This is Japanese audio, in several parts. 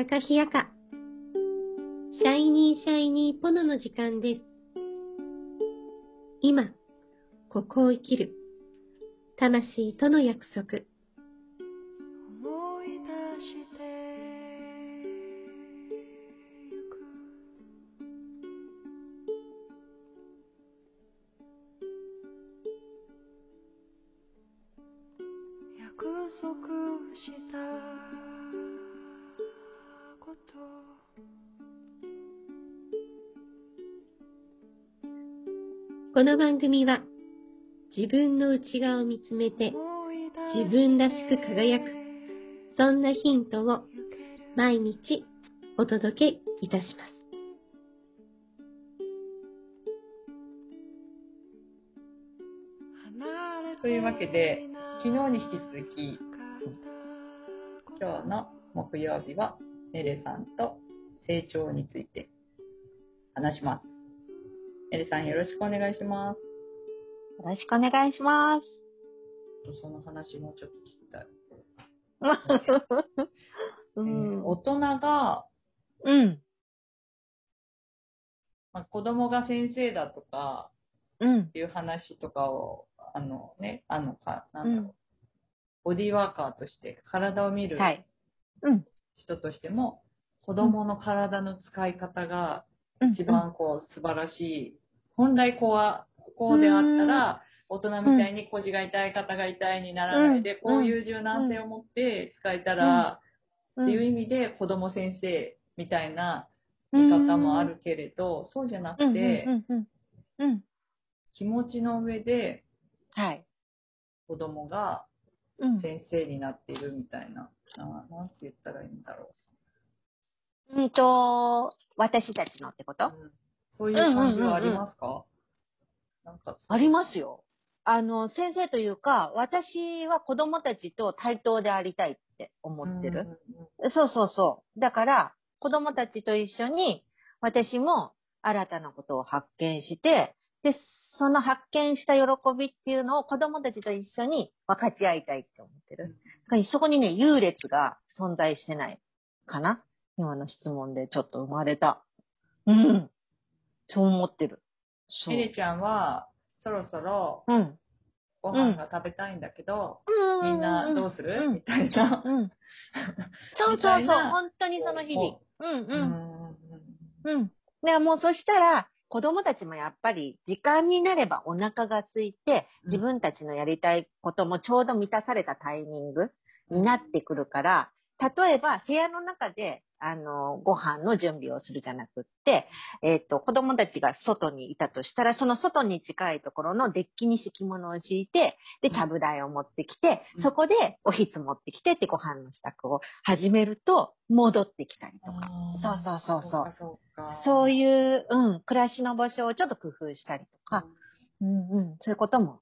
アロハ、カカヒヤカ、シャイニーシャイニーポノの時間です。今、ここを生きる、魂との約束。この番組は、自分の内側を見つめて、自分らしく輝く、そんなヒントを毎日お届けいたします。というわけで、昨日に引き続き、今日の木曜日は、メレさんと成長について話します。メレさんよろしくお願いします。よろしくお願いします。その話もうちょっと聞きたい。うえーん。大人が、うん。まあ、子供が先生だとかうんっ。ていう話とかを、あのね、あのか、なんだろう、うんボディーワーカーとして体を見るはい。うん。人としても、子供の体の使い方がうん一番こう素晴らしい。本来こうは、こうであったら、大人みたいに腰が痛い、肩が痛いにならないで、うんこういう柔軟性を持って使えたら、うんっていう意味で子供先生みたいな見方もあるけれど、そうじゃなくて。気持ちの上ではい。子供がうん。先生になっているみたいな、ななんて言ったらいいんだろうんと、私たちのってこと？う。うんそういう感じはありますか、なんかありますよ。あの、先生というか、私は子供たちと対等でありたいって思ってる。うんうんうんそうそうそう。だから、子供たちと一緒に、私も新たなことを発見して、で、その発見した喜びっていうのを子供たちと一緒に分かち合いたいって思ってる。だからそこにね、優劣が存在してないかな今の質問でちょっと生まれた。うん。そう思ってる。そう。エレちゃんは、そろそろうん。ご飯が食べたいんだけど、みんなどうする、うんみたいな。うん。そうみそうそう。たいな本当にその日々。うんううん。んうん。でもうそしたら、子供たちもやっぱり時間になればお腹が空いて、うん自分たちのやりたいこともちょうど満たされたタイミングになってくるから、例えば部屋の中で、あの、ご飯の準備をするじゃなくって、えっ、と、子供たちが外にいたとしたら、その外に近いところのデッキに敷物を敷いて、で、ちゃぶ台を持ってきて、うん。そこでおひつ持ってきてってご飯の支度を始めると、戻ってきたりとか。そうそうそうそう。かそうか。そうういう、うん、暮らしの場所をちょっと工夫したりとか、うんうん、そういうことも、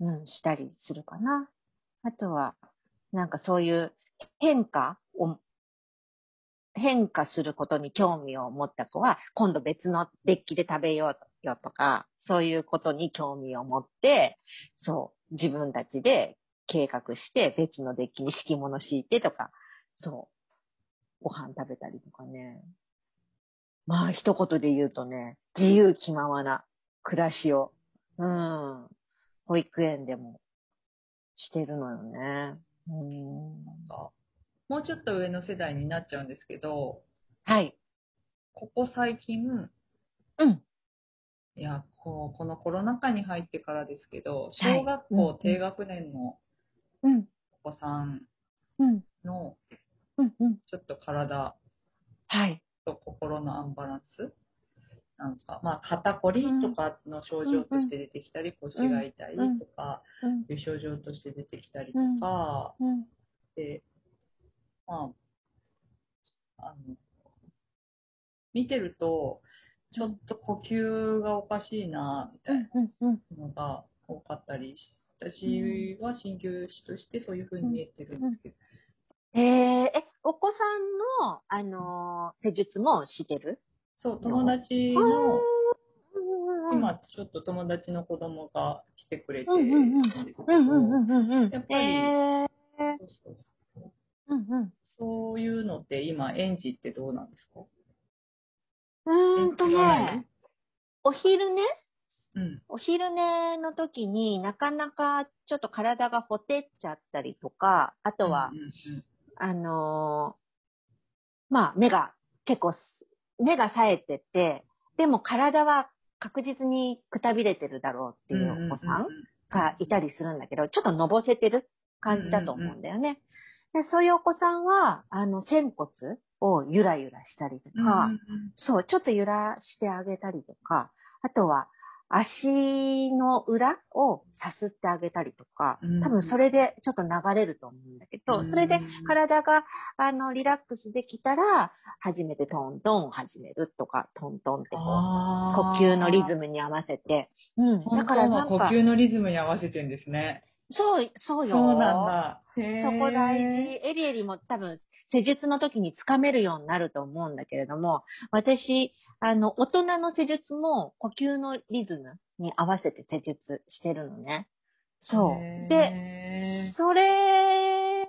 うん、したりするかな。あとは、なんかそういう変化を、変化することに興味を持った子は、今度別のデッキで食べようよとか、そういうことに興味を持って、そう、自分たちで計画して別のデッキに敷物敷いてとか、そう、ご飯食べたりとかね。まあ、一言で言うとね、自由気ままな暮らしを、うん、保育園でもしてるのよね。うん。もうちょっと上の世代になっちゃうんですけど、はい。ここ最近、うん。いや、こう、このコロナ禍に入ってからですけど、はい小学うん校低学年のうん。お子さんうん。の、うん。うん。ちょっと体はい。と心のアンバランス？なんか、まあ、肩こりとかの症状として出てきたり、腰が痛いとか、うん。いう症状として出てきたりとか、うん。で、まあ、あの、見てると、ちょっと呼吸がおかしいな、みたい。なのが多かったり、私は鍼灸師としてそういう風に見えてるんですけど、えー、え、お子さんの、あのー施術もしてる？そう、友達の、今ちょっと友達の子供が来てくれてるんですけど、うんうんうんうんうん。やっぱりえー、そうそうそう。うんうん。そそういうのって今、園児ってどうなんですか？うーんとね、お昼寝？うん。お昼寝の時になかなかちょっと体がほてっちゃったりとか、あとは、うんうんあのーまあ、目が結構、目が冴えてて、でも体は確実にくたびれてるだろうっていうお子さんがいたりするんだけど、ちょっとのぼせてる感じだと思うんだよね。でそういうお子さんは、あの、仙骨をゆらゆらしたりとうんか、うんうんそう、ちょっと揺らしてあげたりとか、あとは足の裏をさすってあげたりとかうん、多分それでちょっと流れると思うんだけど、うんそれで体があのリラックスできたら、初めてトントンを始めるとか、トントンってこう、あ呼吸のリズムに合わせて。うん。だからなんか、は呼吸のリズムに合わせてんですね。そう、そうよ。そうなんだ。そこ大事。エリエリも多分、施術の時につかめるようになると思うんだけれども、私、あの、大人の施術も呼吸のリズムに合わせて施術してるのね。そう。で、へそれよ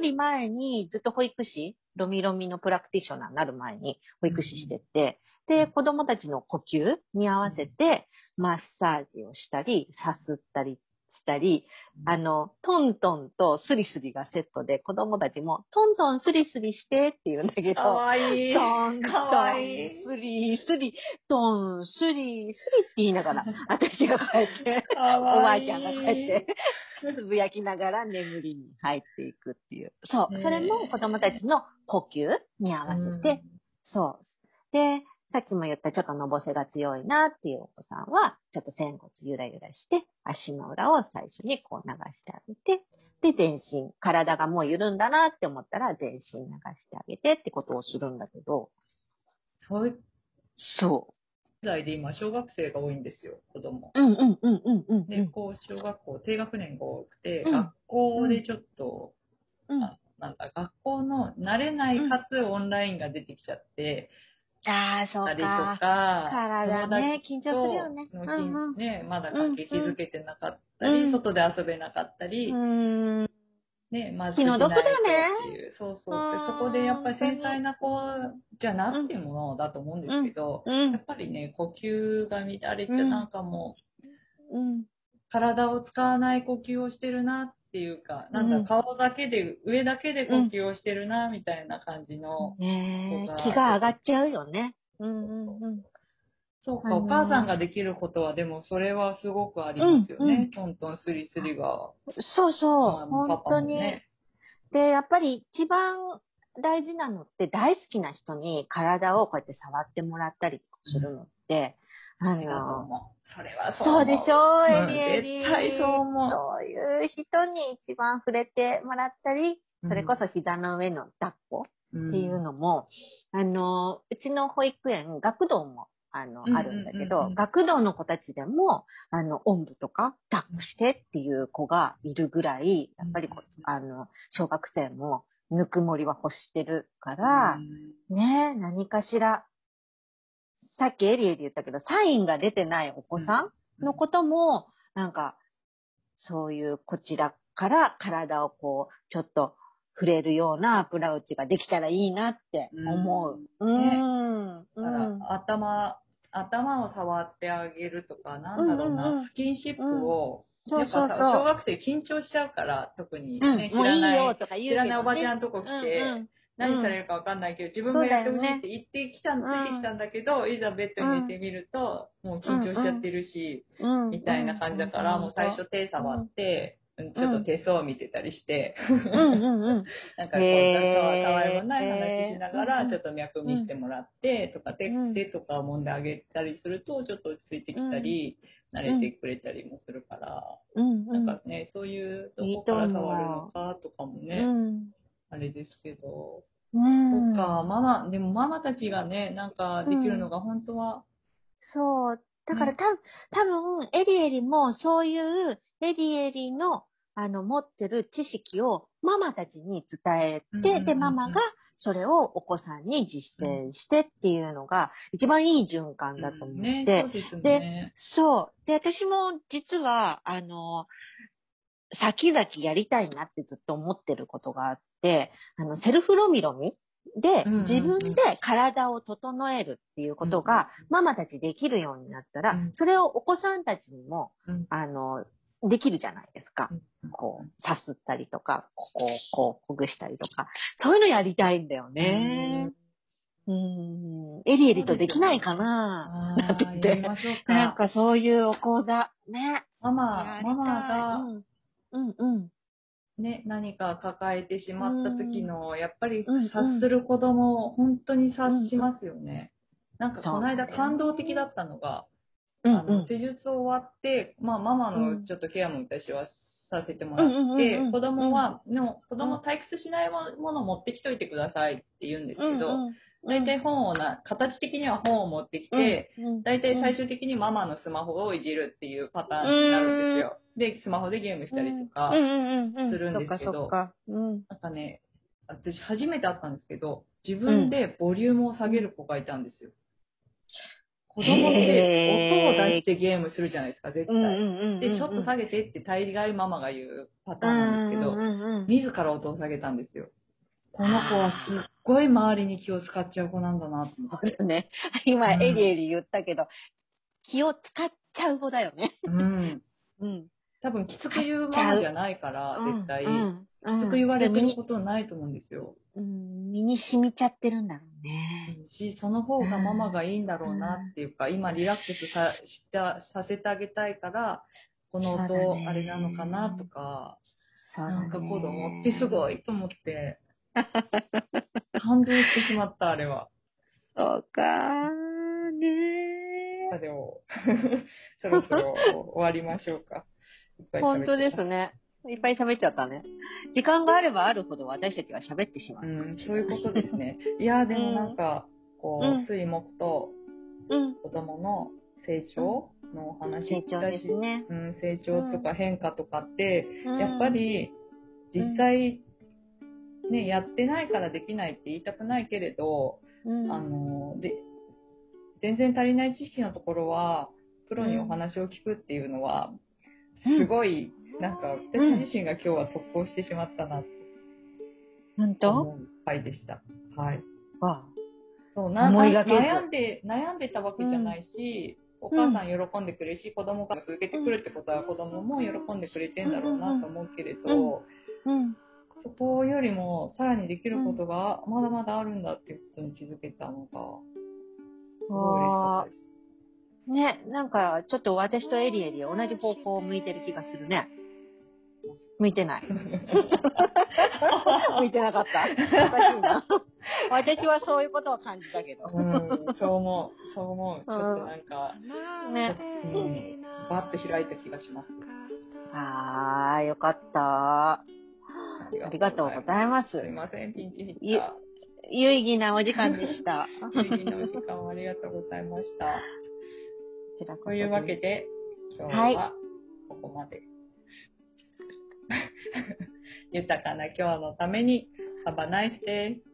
り前にずっと保育士、ロミロミのプラクティショナーになる前に保育士してて、で、子供たちの呼吸に合わせてマッサージをしたり、さすったりしたり、あの、トントンとスリスリがセットで子供たちもトントンスリスリしてって言うんだけーかど、わいい。トントンスリスリ、トン、スリ、スリって言いながら、私が帰って、かおばあちゃんが帰って、つぶやきながら眠りに入っていくっていう。そう。それも子供たちの呼吸に合わせて、そう。で、さっきも言ったちょっとのぼせが強いなっていうお子さんは、ちょっと仙骨ゆらゆらして、足の裏を最初にこう流してあげて、で、全身、体がもう緩んだなって思ったら、全身流してあげてってことをするんだけど、そういうそ時代で今、小学生が多いんですよ、子供。う。うんうんうんうんうん、で、こう、小学校、低学年が多くて、うん学校でちょっと、うん。あなんだ、学校の慣れないかつオンラインが出てきちゃって、ああ、そうか。か、体ね緊張するよねうんうんね、まだ関係築けてなかったり、うん外で遊べなかったり、うーん。ね、まず気の毒だねっていう。そうそう。そこでやっぱり繊細な子じゃなくてもだと思うんですけど、うんやっぱりね、呼吸が乱れちゃう、うんなんかもう、うん。体を使わない呼吸をしてるなっていうか、なんうんだ、顔だけで、上だけで呼吸をしてるな、みたいな感じの、ね気が上がっちゃうよね。うんうんうん。そうか、あのーお母さんができることは、でもそれはすごくありますよね。トントンスリスリが。そうそう、まあ本当に。で、やっぱり一番大事なのって大好きな人に体をこうやって触ってもらったりするのって、あの、思う。それはそう思そうでしょう、うん。エリエリ。絶対そう思う。そういう人に一番触れてもらったり、それこそ膝の上の抱っこうんっていうのも、あの、うちの保育園、学童も、あの、うんあるんだけうん。うんう、んど学童の子たちでも、あの、おんぶとか、抱っこしてっていう子がいるぐらい、やっぱりあの、小学生も、ぬくもりは欲してるから、ね何かしら、さっきエリエリ言ったけど、サインが出てないお子さんのことも、なんか、そういうこちらから体をこう、ちょっと触れるようなアプローチができたらいいなって思う。うねん。だから、頭、頭を触ってあげるとか、なんだろうな、うんうんうんスキンシップを、そうそうやっぱさ小。学生緊張しちゃうから、特にうん、ね、知もういいらない、よとか言うね。知らないおばちゃんとこ来て、うんうん何されるかわかんないけど、自分がやってほしいって言ってきたん、うんついてきたんだけど、いざベッドに寝てみると、もう緊張しちゃってるし、うん。みたいな感じだから、もう最初手触って、うん。ちょっと手相を見てたりして。なんかこう、たわいもない話しながら、ちょっと脈見してもらって、とか、手うん。手とかを揉んであげたりすると、ちょっと落ち着いてきたり、慣れてくれたりもするから。なんかね、そういうどこから触るのかとかもね、うん。あれですけど、うん。そっか、ママ、でもママたちがね、なんかできるのが本当は、そう。だからねた、多分、エリエリもそういうエリエリの、あの、持ってる知識をママたちに伝えて、うんうんうんうんで、ママがそれをお子さんに実践してっていうのが、一番いい循環だと思って、ね、そうですね。そう。で、私も実は、あの、先々やりたいなってずっと思ってることがあって、あの、セルフロミロミで自分で体を整えるっていうことが、ママたちできるようになったら、うん。それをお子さんたちにも、うん。あの、できるじゃないですか。うんこう、さすったりとか、ここをこう、ほぐしたりとか、そういうのやりたいんだよね。うん。エリエリとできないかな。ああ、やりましょうか。なんかそういうお講座、ね。ママ、ママがうん、うん、うん。ね、何か抱えてしまった時の、やっぱりうん察する子供、本当に察しますよね。なんかこの間感動的だったのが、うん、あの施術終わって、まあママうん。のちょっとケアも私はさせてもらってうん、子供は、でも子供退屈しないものを持ってきといてくださいって言うんですけど、大体本をな、形的には本を持ってきて、大体最終的にママのスマホをいじるっていうパターンになるんですよ。で、スマホでゲームしたりとか、するんですけど。なんかね、私初めて会ったんですけど、自分でボリュームを下げる子がいたんですよ。子供って音を出してゲームするじゃないですか、絶対。んで、ちょっと下げてって大概ママが言うパターンなんですけど、ど自ら音を下げたんですよ。この子はすっごい周りに気を使っちゃう子なんだなと思って。ね。今、うんエリエリ言ったけど、気を使っちゃう子だよね。うん。うん。多分きつく言うママじゃないから、絶対。うんきつく言われてることないと思うんですよ。うん身に染みちゃってるんだろうね。し、その方がママがいいんだろうなっていうか、今リラックスさしたさせてあげたいから、この音、そうだねあれなのかなとか、そうだねなんか子供ってすごいと思って、感動してしまった、あれは。そうかーねあでも、そろそろ終わりましょうか。いっぱい喋っ本当ですね。ね。いっぱい喋っちゃったね。時間があればあるほど私たちは喋ってしまう。うん、そういうことですね。いや、でもなんか、こうんう、水木とうん。子供の成長のお話成長だしですね。うん、成長とか変化とかって、うんやっぱ、り実際、ね、やってないからできないって言いたくないけれど、うん、あの、で、全然足りない知識のところは、プロにお話を聞くっていうのは、うん。すごい、なんか、私自身が今日は特攻してしまったなって。本当？回でした。はい。わそう、な悩んで、悩んでたわけじゃないし、お母さん喜んでくれるし、子供が続けてくるってことは子供も喜んでくれてんだろうなと思うけれど、うん。そこよりもさらにできることがまだまだあるんだっていうことに気づけたのが、すごい嬉しかったです。ね、なんか、ちょっと私とエリエリ同じ方向を向いてる気がするね。向いてない。向いてなかった。おかしいな。私はそういうことを感じたけど。うん、そう思う、そう思う。ちょっとなんか、ね。うん、バッと開いた気がします。あー、よかった。ありがとうございますすいません、ピンチヒいッタ有意義なお時間でした。ー。有意義なお時間をありがとうございました。こちらこそというわけで、今日はいはここまで。豊かな？今日のために、Have a nice day!